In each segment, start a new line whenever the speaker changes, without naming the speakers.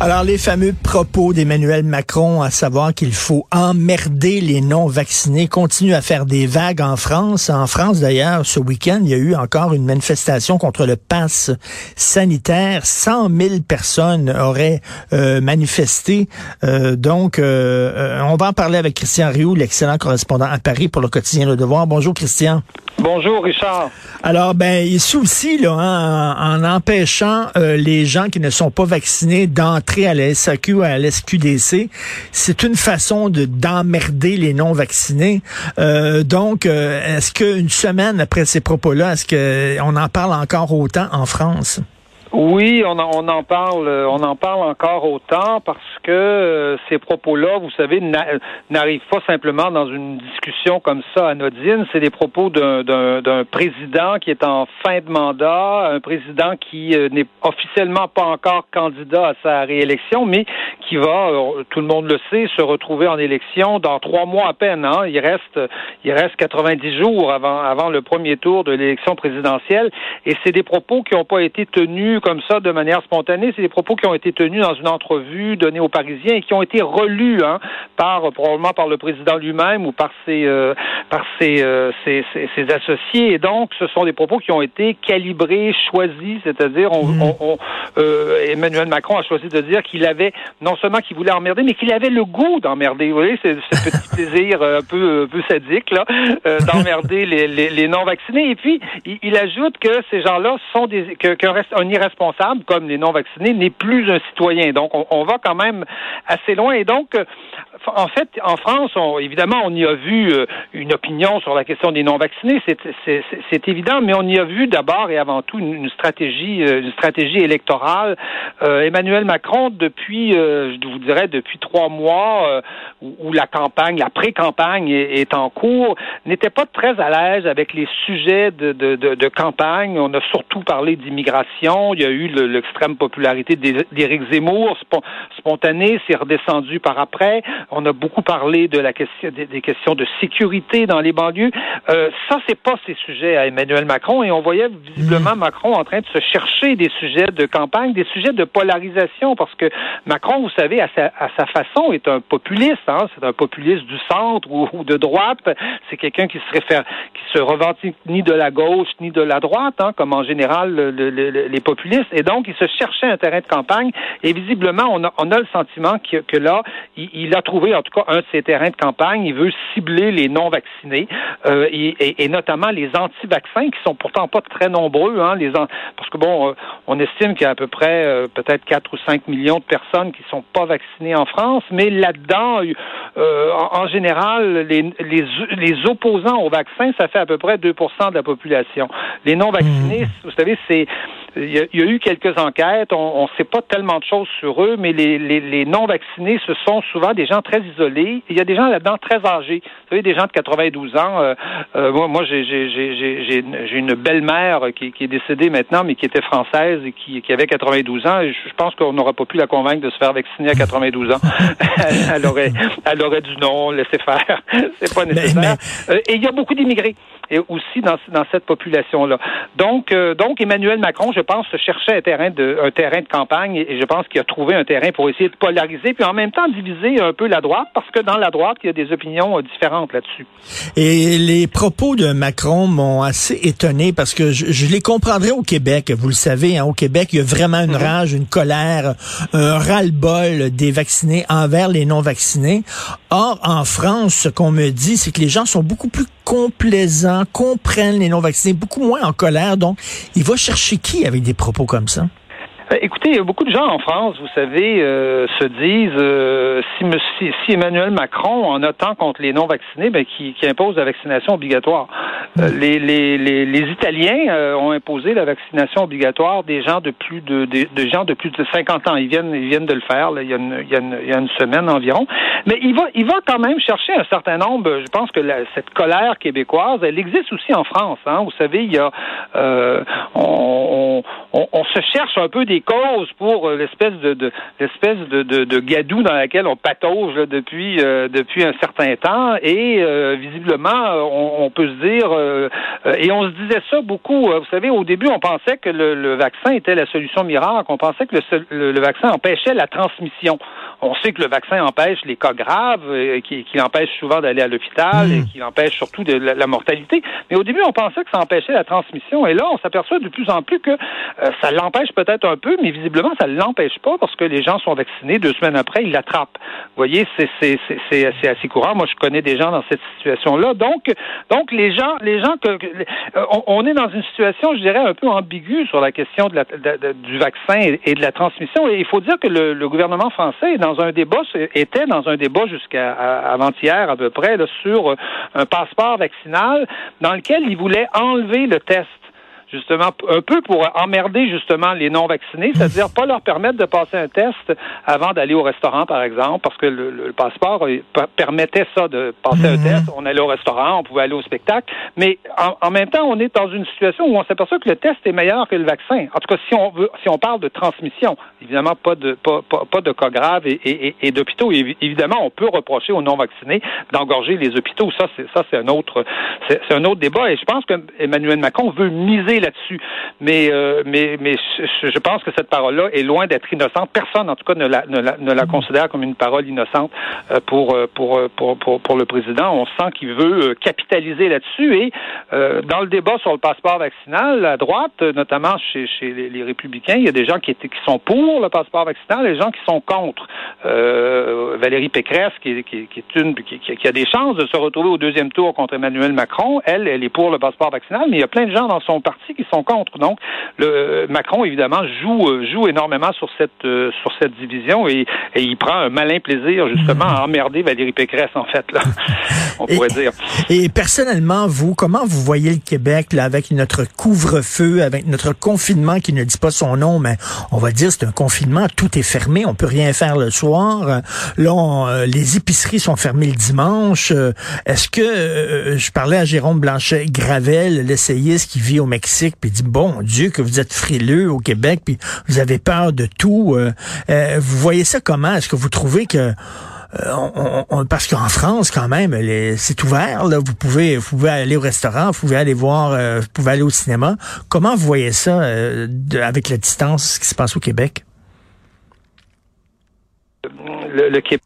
Alors, les fameux propos d'Emmanuel Macron, à savoir qu'il faut emmerder les non-vaccinés, continuent à faire des vagues en France. En France, d'ailleurs, ce week-end, il y a eu encore une manifestation contre le pass sanitaire. 100 000 personnes auraient euh, manifesté. Euh, donc, euh, on va en parler avec Christian Rioux, l'excellent correspondant à Paris pour le quotidien Le Devoir. Bonjour, Christian.
Bonjour, Richard.
Alors, ben, il souci, là, hein, en, empêchant les gens qui ne sont pas vaccinés d'entrer à la SAQ ou à la SQDC, c'est une façon de d'emmerder les non-vaccinés. Euh, donc, euh, est-ce qu'une semaine après ces propos-là, est-ce qu'on en parle encore autant en France?
Oui, on en, on en parle, on en parle encore autant parce que euh, ces propos-là, vous savez, n'arrivent pas simplement dans une discussion comme ça anodine. C'est des propos d'un président qui est en fin de mandat, un président qui euh, n'est officiellement pas encore candidat à sa réélection, mais qui va, euh, tout le monde le sait, se retrouver en élection dans trois mois à peine. Hein. Il reste, il reste 90 jours avant, avant le premier tour de l'élection présidentielle, et c'est des propos qui n'ont pas été tenus comme ça de manière spontanée. C'est des propos qui ont été tenus dans une entrevue donnée aux Parisiens et qui ont été relus hein, par probablement par le président lui-même ou par ses euh, par euh, ses, ses, ses, associés. Et donc, ce sont des propos qui ont été calibrés, choisis, c'est-à-dire on, mmh. on, euh, Emmanuel Macron a choisi de dire qu'il avait non seulement qu'il voulait emmerder, mais qu'il avait le goût d'emmerder. Vous voyez, ce petit plaisir un peu un peu sadique là d'emmerder les, les, les, non vaccinés. Et puis, il, il ajoute que ces gens-là sont des qu'un reste un responsable, comme les non-vaccinés, n'est plus un citoyen. Donc, on, va quand même assez loin. Et donc, euh, en fait, en France, évidemment, on y a vu euh, une opinion sur la question des non-vaccinés, c'est évident, mais on y a vu d'abord et avant tout une, stratégie, euh, une stratégie électorale. Emmanuel Macron, depuis, je vous dirais, depuis trois mois, où, la campagne, la pré-campagne est, en cours, n'était pas très à l'aise avec les sujets de, campagne. On a surtout parlé d'immigration il y a eu l'extrême popularité d'Éric Zemmour, spontané, c'est redescendu par après. On a beaucoup parlé de la question des, questions de sécurité dans les banlieues. Euh, ça, c'est pas ces sujets à Emmanuel Macron, et on voyait visiblement hmm. Macron en train de se chercher des sujets de campagne, des sujets de polarisation, parce que Macron, vous savez, à sa, à sa façon, est un populiste. Hein, c'est un populiste du centre ou, de droite. C'est quelqu'un qui se réfère, qui se revendique ni de la gauche ni de la droite, hein, comme en général les populistes et donc, il se cherchait un terrain de campagne. Et visiblement, on a, on a le sentiment que, là, il, a trouvé en tout cas un de ses terrains de campagne. Il veut cibler les non-vaccinés euh, et, notamment les anti-vaccins qui sont pourtant pas très nombreux. Hein, les parce que bon, euh, on estime qu'il y a à peu près euh, peut-être 4 ou 5 millions de personnes qui sont pas vaccinées en France, mais là-dedans, en, général, les, les, les opposants au vaccin, ça fait à peu près 2% de la population. Les non-vaccinés, mmh. vous savez, c'est il y, a, il y, a, eu quelques enquêtes. On ne sait pas tellement de choses sur eux, mais les, les, les non-vaccinés, ce sont souvent des gens très isolés. Il y a des gens là-dedans très âgés. Vous savez, des gens de 92 ans. Euh, euh, moi, moi j'ai une belle-mère qui, qui, est décédée maintenant, mais qui était française et qui, qui avait 92 ans. Et je pense qu'on n'aura pas pu la convaincre de se faire vacciner à 92 ans. elle, aurait, elle aurait dit non, laissez faire. C'est pas nécessaire. Euh, et il y a beaucoup d'immigrés et aussi dans, dans cette population-là. Donc, euh, donc Emmanuel Macron, je pense, cherchait un terrain de un terrain de campagne et je pense qu'il a trouvé un terrain pour essayer de polariser puis en même temps diviser un peu la droite parce que dans la droite, il y a des opinions euh, différentes là-dessus.
Et les propos de Macron m'ont assez étonné parce que je, je, les comprendrais au Québec. Vous le savez, hein, au Québec, il y a vraiment une mhm. rage, une colère, un ras-le-bol des vaccinés envers les non-vaccinés. Or, en France, ce qu'on me dit, c'est que les gens sont beaucoup plus complaisants, comprennent les non-vaccinés, beaucoup moins en colère. Donc, il va chercher qui avec des propos comme ça?
Euh, écoutez, beaucoup de gens en France, vous savez, euh, se disent euh, si, si, Emmanuel Macron, en notant contre les non-vaccinés, ben, qui, qui, impose la vaccination obligatoire. les, les, les, les, Italiens ont imposé la vaccination obligatoire des gens de plus de, de, gens de plus de 50 ans. Ils viennent, ils viennent de le faire il, y a une, il, y a une, il, y a une, semaine environ. Mais il va, il va quand même chercher un certain nombre. Je pense que cette colère québécoise, elle existe aussi en France. Hein. Vous savez, il y a, on, on, on, se cherche un peu des les causes pour l'espèce de, l'espèce de, gadou dans laquelle on patauge depuis depuis un certain temps et visiblement on, peut se dire et on se disait ça beaucoup. Vous savez, au début, on pensait que le, le vaccin était la solution miracle. On pensait que le, le vaccin empêchait la transmission. On sait que le vaccin empêche les cas graves, euh, qui, empêche souvent d'aller à l'hôpital et hmm. qui empêche surtout de la, mortalité. Mais au début, on pensait que ça empêchait la transmission. Et là, on s'aperçoit de plus en plus que euh, ça l'empêche peut-être un peu, mais visiblement, ça ne l'empêche pas parce que les gens sont vaccinés. Deux semaines après, ils l'attrapent. Vous voyez, c'est assez courant. Moi, je connais des gens dans cette situation-là. Donc, donc les gens, les gens que, euh, on, est dans une situation, je dirais, un peu ambiguë sur la question de la, du vaccin et, de la transmission. Et il faut dire que le, le gouvernement français est dans un débat, était dans un débat jusqu'à avant-hier à peu près sur un passeport vaccinal dans lequel il voulait enlever le test justement, un peu pour emmerder justement les non-vaccinés, c'est-à-dire pas leur permettre de passer un test avant d'aller au restaurant, par exemple, parce que le, passeport permettait ça de passer un mhm. test. On allait au restaurant, on pouvait aller au spectacle, mais en, même temps, on est dans une situation où on s'aperçoit que le test est meilleur que le vaccin. En tout cas, si on veut, si on parle de transmission, évidemment pas de pas, pas, de cas graves et, et, et d'hôpitaux. Évidemment, on peut reprocher aux non-vaccinés d'engorger les hôpitaux. Ça, c'est ça, c'est un autre, c'est un autre débat. Et je pense que Emmanuel Macron veut miser là-dessus. Mais, euh, mais, mais je, pense que cette parole-là est loin d'être innocente. Personne, en tout cas, ne la, ne la, considère comme une parole innocente euh, pour, euh, pour, pour, pour, le président. On sent qu'il veut capitaliser là-dessus. Et dans le débat sur le passeport vaccinal, à droite, notamment chez, chez les, républicains, il y a des gens qui, sont pour le passeport vaccinal et des gens qui sont contre. Valérie Pécresse, qui, qui, est qui, a des chances de se retrouver au deuxième tour contre Emmanuel Macron, elle, elle est pour le passeport vaccinal, mais il y a plein de gens dans son parti qui sont contre. Donc, le Macron évidemment joue euh, joue énormément sur cette euh, sur cette division et, et, il prend un malin plaisir justement à emmerder Valérie Pécresse en fait là, on pourrait dire.
Et personnellement, vous, comment vous voyez le Québec là avec notre couvre-feu, avec notre confinement qui ne dit pas son nom, mais on va dire c'est un confinement, tout est fermé, on peut rien faire le soir. Là, euh, les épiceries sont fermées le dimanche. Est-ce que je parlais à Jérôme Blanchet Gravel, l'essayiste qui vit au Mexique puis dit bon Dieu que vous êtes frileux au Québec, puis vous avez peur de tout. Euh, euh, vous voyez ça comment? Est-ce que vous trouvez que euh, parce qu'en France, quand même, c'est ouvert. Là, vous pouvez, vous pouvez aller au restaurant, vous pouvez aller voir, vous pouvez aller au cinéma. Comment vous voyez ça avec la distance, ce qui se passe au Québec?
Le, Québec.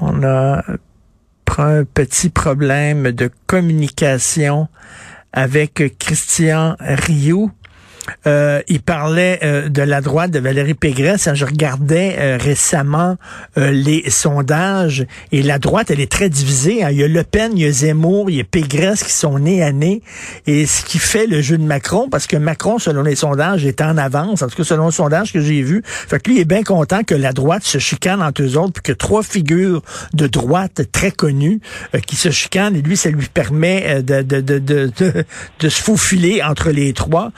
on a un petit problème de communication avec Christian Rioux. Euh, il parlait euh, de la droite de Valérie Pégresse. Je regardais euh, récemment les sondages et la droite, elle est très divisée. Hein. Il y a Le Pen, il y a Zemmour, il y a Pégresse qui sont nés à nez. Et ce qui fait le jeu de Macron, parce que Macron, selon les sondages, est en avance. En tout cas, selon le sondage que j'ai vu. Fait que lui, il est bien content que la droite se chicane entre eux autres, puis que trois figures de droite très connues qui se chicanent. Et lui, ça lui permet de, de, de, de, de, se faufiler entre les trois.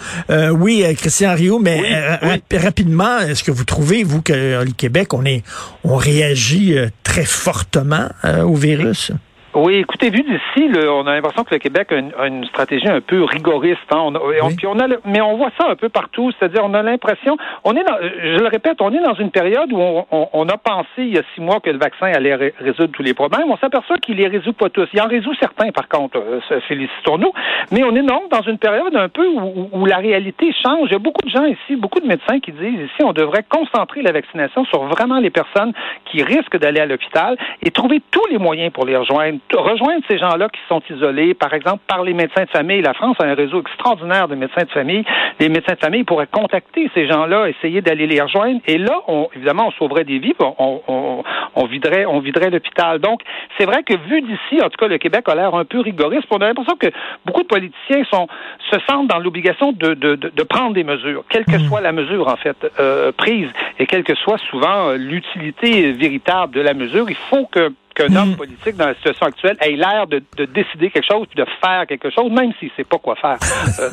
Oui, euh, Christian Rio, mais euh, rapidement, est-ce que vous trouvez, vous, que le Québec, on est on réagit euh, très fortement au virus?
Oui, écoutez, vu d'ici, on a l'impression que le Québec a une, stratégie un peu rigoriste. Hein. On, on, a, mais on voit ça un peu partout. C'est-à-dire, on a l'impression, on est, dans, je le répète, on est dans une période où on, a pensé il y a six mois que le vaccin allait résoudre tous les problèmes. On s'aperçoit qu'il les résout pas tous. Il en résout certains, par contre. Euh, félicitons-nous. Mais on est donc dans une période un peu où, où, la réalité change. Il y a beaucoup de gens ici, beaucoup de médecins qui disent ici, on devrait concentrer la vaccination sur vraiment les personnes qui risquent d'aller à l'hôpital et trouver tous les moyens pour les rejoindre rejoindre ces gens-là qui sont isolés, par exemple, par les médecins de famille. La France a un réseau extraordinaire de médecins de famille. Les médecins de famille pourraient contacter ces gens-là, essayer d'aller les rejoindre. Et là, on, évidemment, on sauverait des vies, on, on, on viderait, on viderait l'hôpital. Donc, c'est vrai que vu d'ici, en tout cas, le Québec a l'air un peu rigoriste. On a l'impression que beaucoup de politiciens sont, se sentent dans l'obligation de, de, de, prendre des mesures, quelle que hmm. soit la mesure, en fait, euh, prise, et quelle que soit souvent euh, l'utilité véritable de la mesure. Il faut que qu'un homme politique dans la situation actuelle ait l'air de, de, décider quelque chose puis de faire quelque chose, même s'il sait pas quoi faire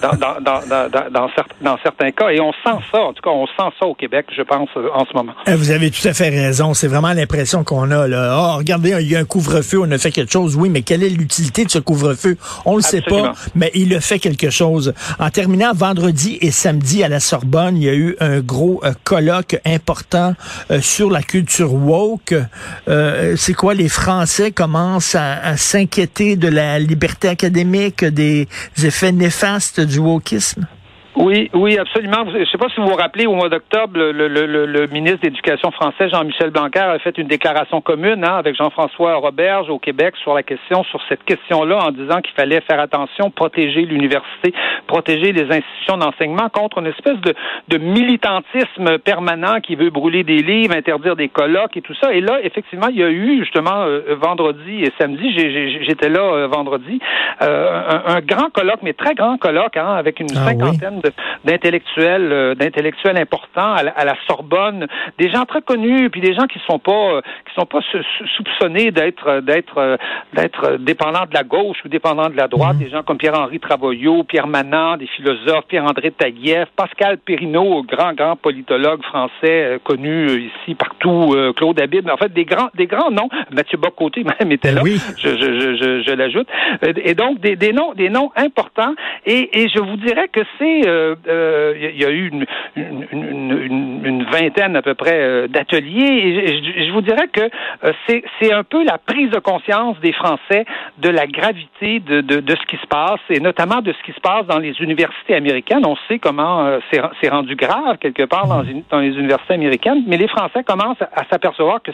dans, dans, dans, dans, dans, certains, dans certains cas. Et on sent ça, en tout cas, on sent ça au Québec, je pense, en ce moment.
Vous avez tout à fait raison. C'est vraiment l'impression qu'on a. Là. Oh, regardez, il y a un couvre-feu, on a fait quelque chose. Oui, mais quelle est l'utilité de ce couvre-feu? On le sait pas, mais il a fait quelque chose. En terminant, vendredi et samedi à la Sorbonne, il y a eu un gros euh, colloque important euh, sur la culture woke. Euh, c'est quoi, les Français commencent à, à s'inquiéter de la liberté académique, des effets néfastes du wokisme?
Oui, oui, absolument. Je ne sais pas si vous vous rappelez, au mois d'octobre, le, le, le, ministre d'éducation français, Jean-Michel Blanquer, a fait une déclaration commune hein, avec Jean-François Roberge au Québec sur la question, sur cette question-là, en disant qu'il fallait faire attention, protéger l'université, protéger les institutions d'enseignement contre une espèce de, de militantisme permanent qui veut brûler des livres, interdire des colloques et tout ça. Et là, effectivement, il y a eu justement euh, vendredi et samedi, j'étais là euh, vendredi, euh, un, un, grand colloque, mais très grand colloque, hein, avec une ah cinquantaine d'intellectuels euh, d'intellectuels importants à la, Sorbonne, des gens très connus, puis des gens qui sont pas euh, qui sont pas soupçonnés d'être d'être d'être dépendants de la gauche ou dépendants de la droite, mhm. des gens comme Pierre-Henri Travoyot, Pierre Manant, des philosophes, Pierre-André Taguieff, Pascal Perrineau, grand grand politologue français euh, connu ici partout, Claude Habib, en fait des grands des grands noms, Mathieu Bocoté même était là, oui. je, je, je, je l'ajoute, et donc des, des noms des noms importants. Et, et je vous dirais que c'est euh, euh, y a eu une, vingtaine à peu près euh, d'ateliers. Je, vous dirais que c'est un peu la prise de conscience des Français de la gravité de, ce qui se passe, et notamment de ce qui se passe dans les universités américaines. On sait comment c'est rendu grave quelque part dans, dans, les universités américaines, mais les Français commencent à, s'apercevoir que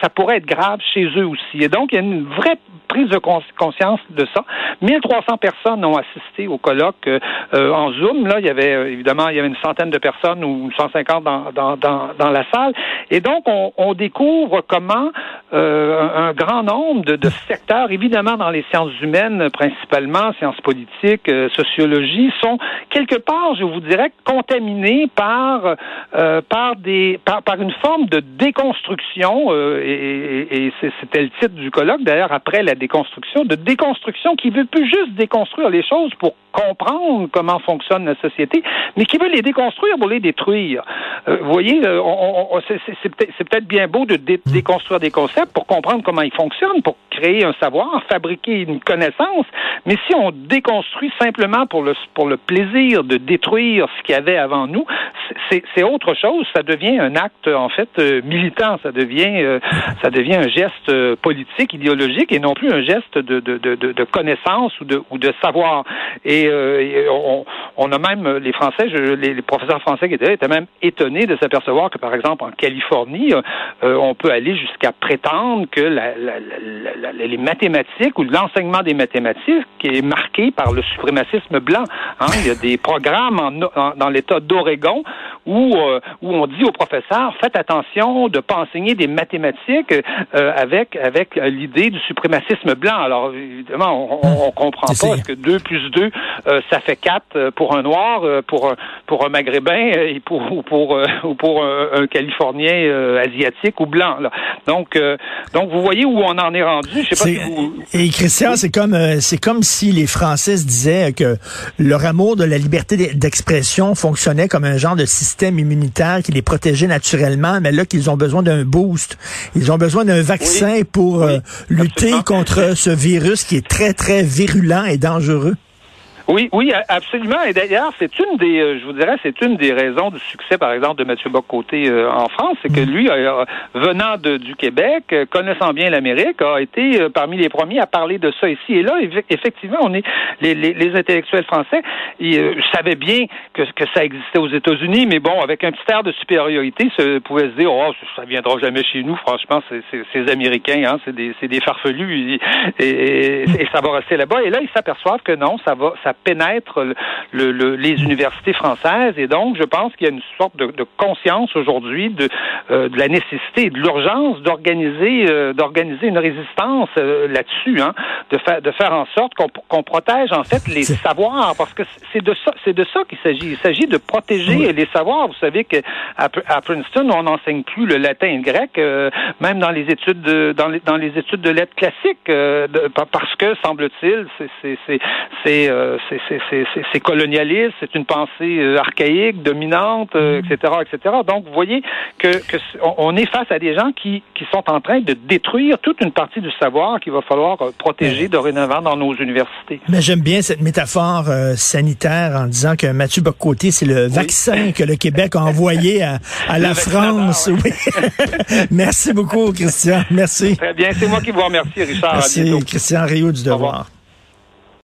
ça pourrait être grave chez eux aussi. Et donc, il y a une vraie prise de conscience de ça. 1300 personnes ont assisté au colloque en Zoom. Là, il y avait euh, évidemment, il y avait une centaine de personnes ou 150 dans, dans, dans, la salle. Et donc, on, découvre comment euh, un grand nombre de, de, secteurs, évidemment dans les sciences humaines principalement, sciences politiques, euh, sociologie, sont quelque part, je vous dirais, contaminés par par des par, par, une forme de déconstruction et, et c'était le titre du colloque d'ailleurs après la déconstruction, de déconstruction qui veut plus juste déconstruire les choses pour comprendre comment fonctionne la société, mais qui veut les déconstruire pour les détruire. Euh, vous voyez, euh, c'est peut-être bien beau de hmm. déconstruire des concepts pour comprendre comment ils fonctionnent, pour créer un savoir, fabriquer une connaissance, mais si on déconstruit simplement pour le, pour le plaisir de détruire ce qu'il y avait avant nous, c'est autre chose. Ça devient un acte, en fait, euh, militant. Ça devient, ça devient un geste politique, idéologique, et non plus un geste de, de, de, de connaissance ou de, ou de savoir. Et, on, on, a même, les Français, je, les, professeurs français qui étaient là étaient même étonnés de s'apercevoir que, par exemple, en Californie, euh, euh, on peut aller jusqu'à prétendre que la, la, les mathématiques ou l'enseignement des mathématiques est marqué par le suprémacisme blanc. Hein. Il y a des programmes en, dans l'État d'Oregon où, euh, où on dit aux professeurs faites attention de pas enseigner des mathématiques avec avec l'idée du suprémacisme blanc. Alors évidemment, on, on comprend pas est-ce que 2 plus 2 ça fait 4 pour un noir, pour un, pour un maghrébin et pour ou pour ou pour un, Californien asiatique ou blanc. Là. Donc donc vous voyez où on en est rendu. Je sais pas
Et Christian, c'est comme c'est comme si les Français se disaient que leur amour de la liberté d'expression fonctionnait comme un genre de système immunitaire qui les protégeait naturellement, mais là qu'ils ont besoin d'un boost. Ils ont besoin d'un vaccin pour lutter contre ce virus qui est très très virulent et dangereux.
Oui, oui, absolument. Et d'ailleurs, c'est une des, euh, je vous dirais, c'est une des raisons du succès, par exemple, de Mathieu Bocoté euh, en France, c'est que mm. lui, euh, venant de, du Québec, connaissant bien l'Amérique, a été parmi les premiers à parler de ça ici. Et là, effectivement, on est les, les, les intellectuels français, ils savaient bien que, que ça existait aux États-Unis, mais bon, avec un petit air de supériorité, se pouvaient se dire, oh, ça viendra jamais chez nous. Franchement, c'est ces Américains, hein, c'est des, des farfelus, et, et, et, ça va rester là-bas. Et là, ils s'aperçoivent que non, ça va, ça pénètre le, les universités françaises. Et donc, je pense qu'il y a une sorte de, de conscience aujourd'hui de, de la nécessité, de l'urgence d'organiser, d'organiser une résistance là-dessus, hein, de faire, de faire en sorte qu'on protège en fait les savoirs, parce que c'est de ça, c'est de ça qu'il s'agit. Il s'agit de protéger les savoirs. Vous savez que à, Princeton, on n'enseigne plus le latin et le grec, euh, même dans les études de, dans les, dans les études de lettres classiques, euh, parce que semble-t-il, c'est c'est euh, c'est colonialiste, c'est une pensée archaïque, dominante, etc., etc. Donc, vous voyez que, que on est face à des gens qui qui sont en train de détruire toute une partie du savoir qu'il va falloir protéger dorénavant dans nos universités.
Mais j'aime bien cette métaphore sanitaire en disant que Mathieu Bocoté, c'est le vaccin que le Québec a envoyé à, la France. Oui. Merci beaucoup, Christian. Merci.
Très bien. C'est moi qui vous remercie, Richard.
Merci, Christian Rio du Devoir.